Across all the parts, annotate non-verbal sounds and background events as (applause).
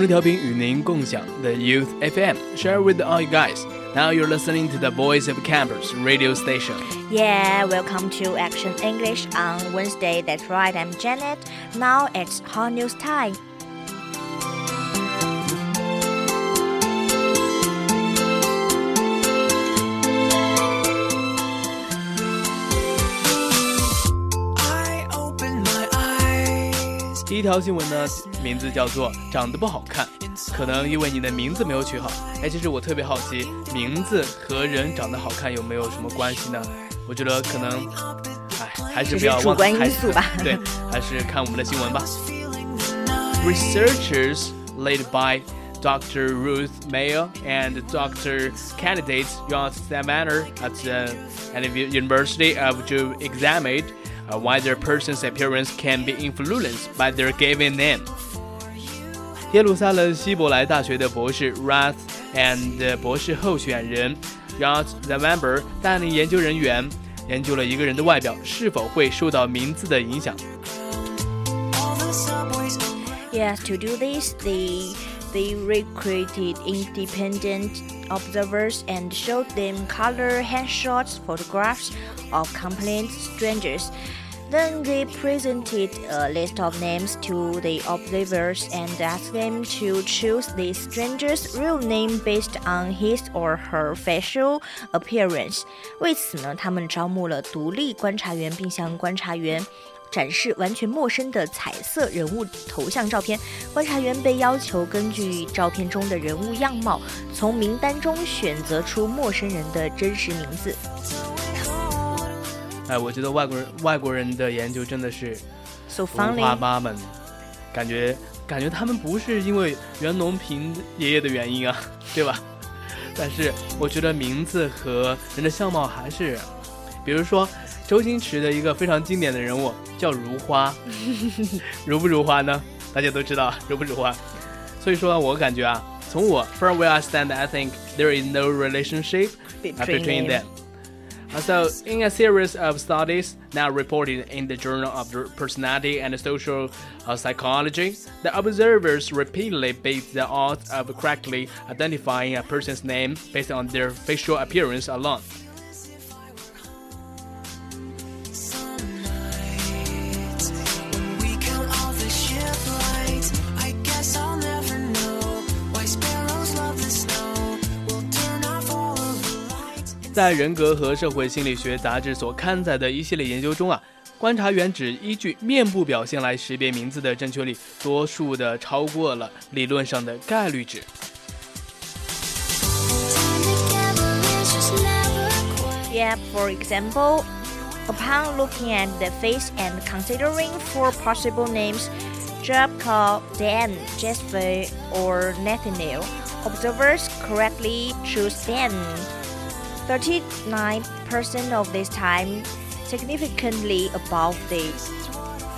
青春调频与您共享 The Youth FM, share with all you guys. Now you're listening to the Voice of Campus radio station. Yeah, welcome to Action English on Wednesday. That's right, I'm Janet. Now it's hot news time. 一条新闻呢，名字叫做“长得不好看”，可能因为你的名字没有取好。哎，其实我特别好奇，名字和人长得好看有没有什么关系呢？我觉得可能，哎，还是不要主观因素吧。对，还是看我们的新闻吧。Researchers (laughs) led by Dr. Ruth Mayo and Dr. Candidate Jan Samaner at the University of Juve examined uh, why their person's appearance can be influenced by their given name. 耶路撒冷希伯来大学的博士 Rath and 博士候选人 Rod the member 带领研究人员研究了一个人的外表是否会受到名字的影响。Yes, to do this, they they recruited independent observers and showed them color handshots photographs of complete strangers. Then they presented a list of names to the observers and asked them to choose the stranger's real name based on his or her facial appearance. 为此呢，他们招募了独立观察员，并向观察员展示完全陌生的彩色人物头像照片。观察员被要求根据照片中的人物样貌，从名单中选择出陌生人的真实名字。哎，我觉得外国人外国人的研究真的是五花八门，感觉感觉他们不是因为袁隆平爷爷的原因啊，(laughs) 对吧？但是我觉得名字和人的相貌还是，比如说周星驰的一个非常经典的人物叫如花，(laughs) 如不如花呢？大家都知道如不如花，所以说我感觉啊，从我 from where I stand, I think there is no relationship between them. So, in a series of studies now reported in the Journal of Personality and Social uh, Psychology, the observers repeatedly beat the odds of correctly identifying a person's name based on their facial appearance alone. 在人格和社会心理学杂志所刊载的一系列研究中啊，观察员只依据面部表现来识别名字的正确率，多数的超过了理论上的概率值。Yeah, for example, upon looking at the face and considering four possible names, Job called Dan, Jasper, or Nathaniel, observers correctly choose Dan. 39% of this time, significantly above the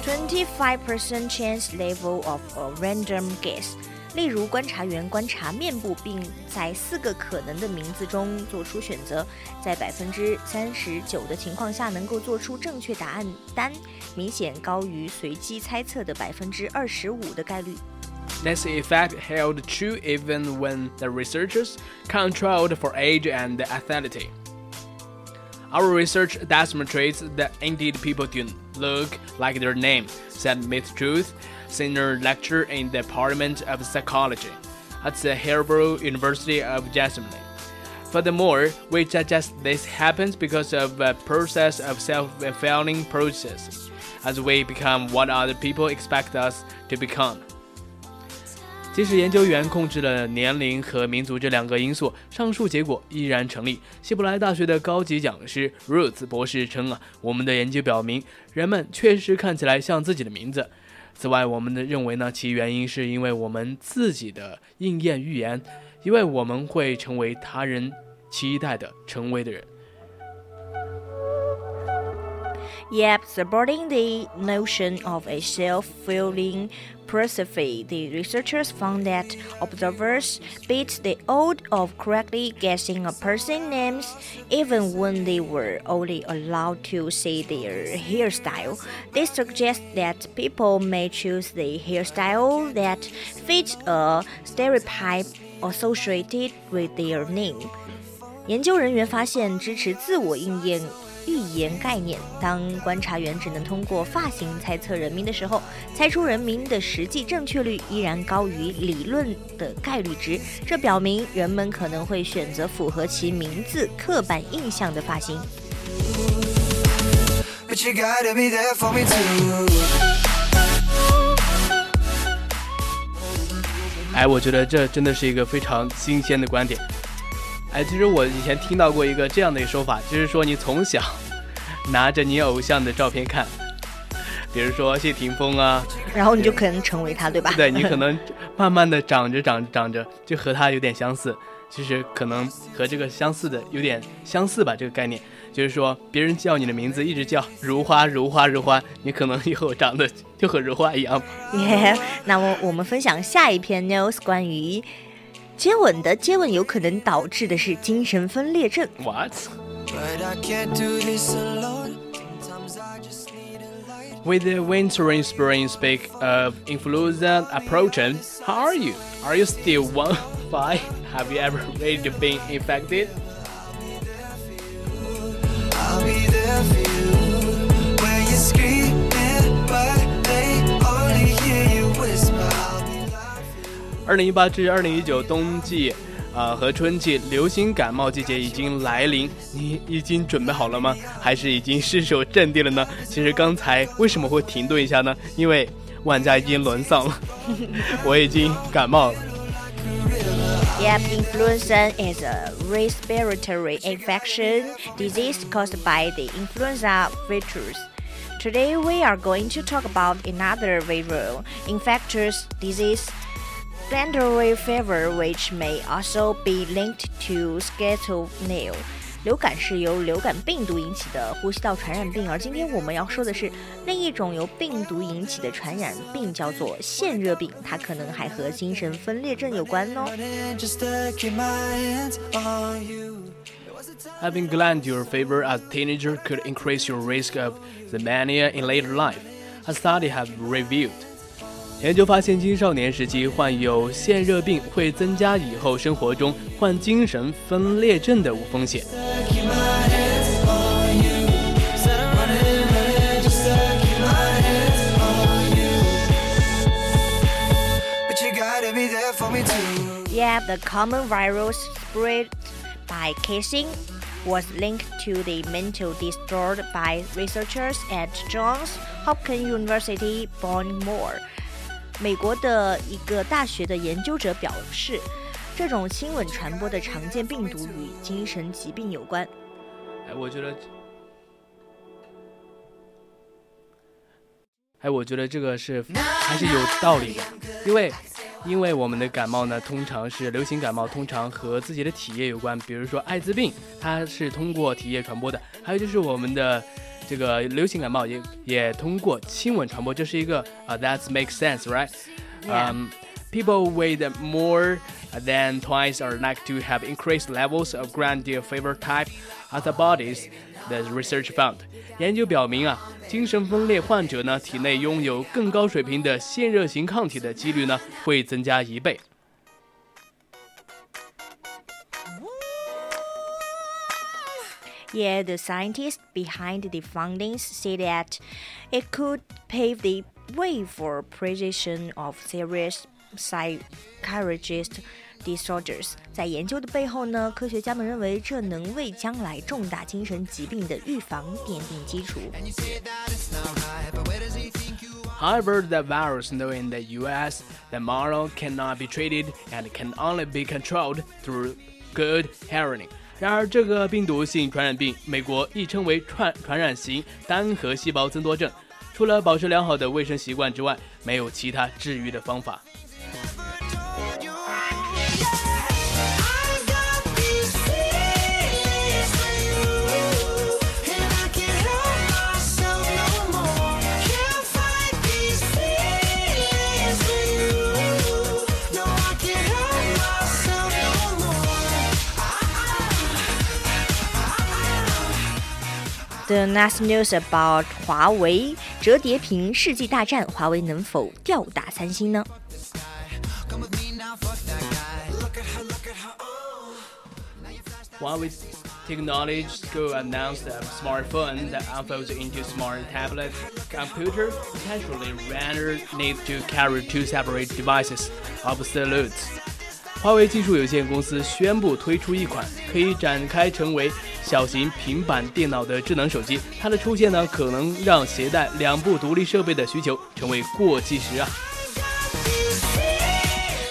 25% chance level of a random guess. 例如，观察员观察面部，并在四个可能的名字中做出选择，在百分之三十九的情况下能够做出正确答案单，明显高于随机猜测的百分之二十五的概率。This effect held true even when the researchers controlled for age and ethnicity. Our research demonstrates that indeed people do look like their name, said Miss Truth, senior lecturer in the Department of Psychology at the Hebrew University of Jerusalem. Furthermore, we suggest this happens because of a process of self-fulfilling process, as we become what other people expect us to become. 即使研究员控制了年龄和民族这两个因素，上述结果依然成立。希伯来大学的高级讲师 Ruth 博士称啊，我们的研究表明，人们确实看起来像自己的名字。此外，我们的认为呢，其原因是因为我们自己的应验预言，因为我们会成为他人期待的成为的人。Yep, supporting the notion of a self-fulfilling prophecy, the researchers found that observers beat the odds of correctly guessing a person's names even when they were only allowed to see their hairstyle. This suggests that people may choose the hairstyle that fits a stereotype associated with their name. 研究人员发现，支持自我应验预言概念。当观察员只能通过发型猜测人名的时候，猜出人名的实际正确率依然高于理论的概率值。这表明人们可能会选择符合其名字刻板印象的发型。哎，我觉得这真的是一个非常新鲜的观点。哎，其实我以前听到过一个这样的一个说法，就是说你从小 (laughs) 拿着你偶像的照片看，比如说谢霆锋啊，然后你就可能成为他，对吧？对你可能 (laughs) 慢慢的长着长着长着，就和他有点相似。其实可能和这个相似的有点相似吧，这个概念就是说，别人叫你的名字一直叫如花如花如花，你可能以后长得就和如花一样。耶，那么我们分享下一篇 news 关于。接吻的接吻有可能导致的是精神分裂症。What? With the winter and spring speak of influenza approaching, how are you? Are you still one (laughs) five? Have you ever really been infected? I'll be there for you 二零一八至二零一九冬季，啊和春季流行感冒季节已经来临，你已经准备好了吗？还是已经失守阵地了呢？其实刚才为什么会停顿一下呢？因为万家已经沦丧了，我已经感冒了。Yep, (laughs) influenza is a respiratory infection disease caused by the influenza virus. Today we are going to talk about another viral infectious disease glandular fever, which may also be linked to schizotypal. 流感是由流感病毒引起的呼吸道传染病，而今天我们要说的是另一种由病毒引起的传染病，叫做腺热病，它可能还和精神分裂症有关哦。Having glandular fever as a teenager could increase your risk of the mania in later life, a study has revealed. 研究发现，青少年时期患有腺热病会增加以后生活中患精神分裂症的风险。Yeah, the common virus spread by kissing was linked to the mental disorder by researchers at Johns Hopkins University, Baltimore. 美国的一个大学的研究者表示，这种亲吻传播的常见病毒与精神疾病有关。哎，我觉得，哎，我觉得这个是还是有道理的，因为，因为我们的感冒呢，通常是流行感冒，通常和自己的体液有关，比如说艾滋病，它是通过体液传播的，还有就是我们的。这个流行感冒也也通过亲吻传播，这是一个啊、uh,，That makes sense, right? Um, People with more than twice are like to have increased levels of grandiose fever type antibodies. The research found，研究表明啊，精神分裂患者呢体内拥有更高水平的腺热型抗体的几率呢会增加一倍。Yeah, the scientists behind the findings say that it could pave the way for precision of serious psychiatrist disorders。在研究的背后呢，科学家们认为这能为将来重大精神疾病的预防奠定基础。However, the virus known in the US, the model cannot be treated and can only be controlled through good hearing. 然而，这个病毒性传染病，美国亦称为传传染型单核细胞增多症，除了保持良好的卫生习惯之外，没有其他治愈的方法。The last news about 华为折叠屏世纪大战，华为能否吊打三星呢？Huawei Technology School announced a smartphone that unfolds into smart tablet computer potentially rather need to carry two separate devices obsolete. 华为技术有限公司宣布推出一款可以展开成为 小型平板电脑的智能手机，它的出现呢，可能让携带两部独立设备的需求成为过计时啊。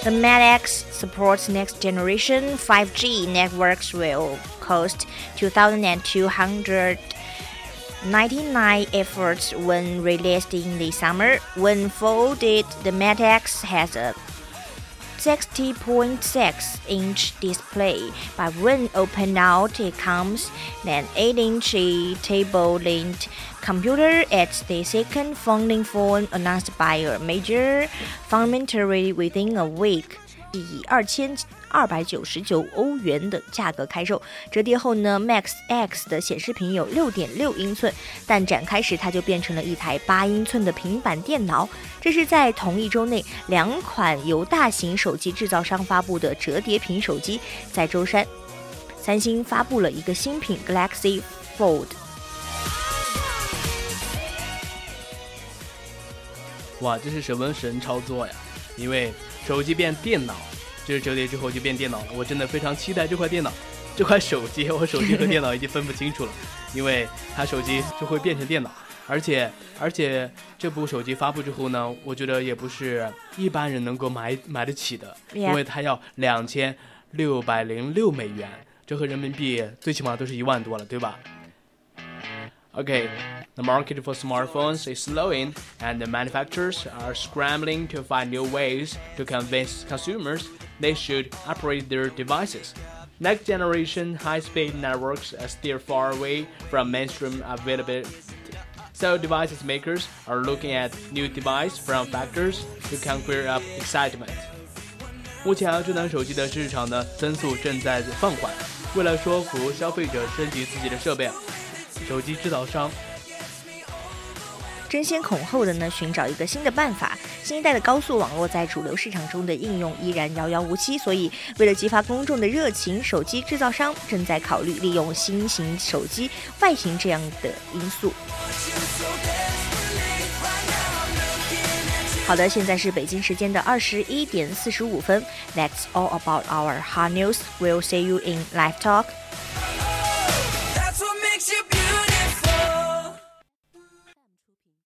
The Mate X supports next generation 5G networks will cost 2,299 euros efforts when released in the summer. When folded, the Mate X has a 60.6 inch display, but when opened out, it comes an 8 inch table linked computer at the second founding phone announced by a major fundamental within a week. 以二千 二百九十九欧元的价格开售。折叠后呢，Max X 的显示屏有六点六英寸，但展开时它就变成了一台八英寸的平板电脑。这是在同一周内两款由大型手机制造商发布的折叠屏手机。在舟山，三星发布了一个新品 Galaxy Fold。哇，这是什么神操作呀？因为手机变电脑，就是折叠之后就变电脑了。我真的非常期待这块电脑，这块手机，我手机和电脑已经分不清楚了，因为它手机就会变成电脑，而且而且这部手机发布之后呢，我觉得也不是一般人能够买买得起的，因为它要两千六百零六美元，折合人民币最起码都是一万多了，对吧 Okay, the market for smartphones is slowing, and the manufacturers are scrambling to find new ways to convince consumers they should upgrade their devices. Next generation high speed networks are still far away from mainstream availability. So, device makers are looking at new device form factors to conquer up excitement. 手机制造商争先恐后的呢，寻找一个新的办法。新一代的高速网络在主流市场中的应用依然遥遥无期，所以为了激发公众的热情，手机制造商正在考虑利用新型手机外形这样的因素。好的，现在是北京时间的二十一点四十五分。That's all about our hot news. We'll see you in live talk.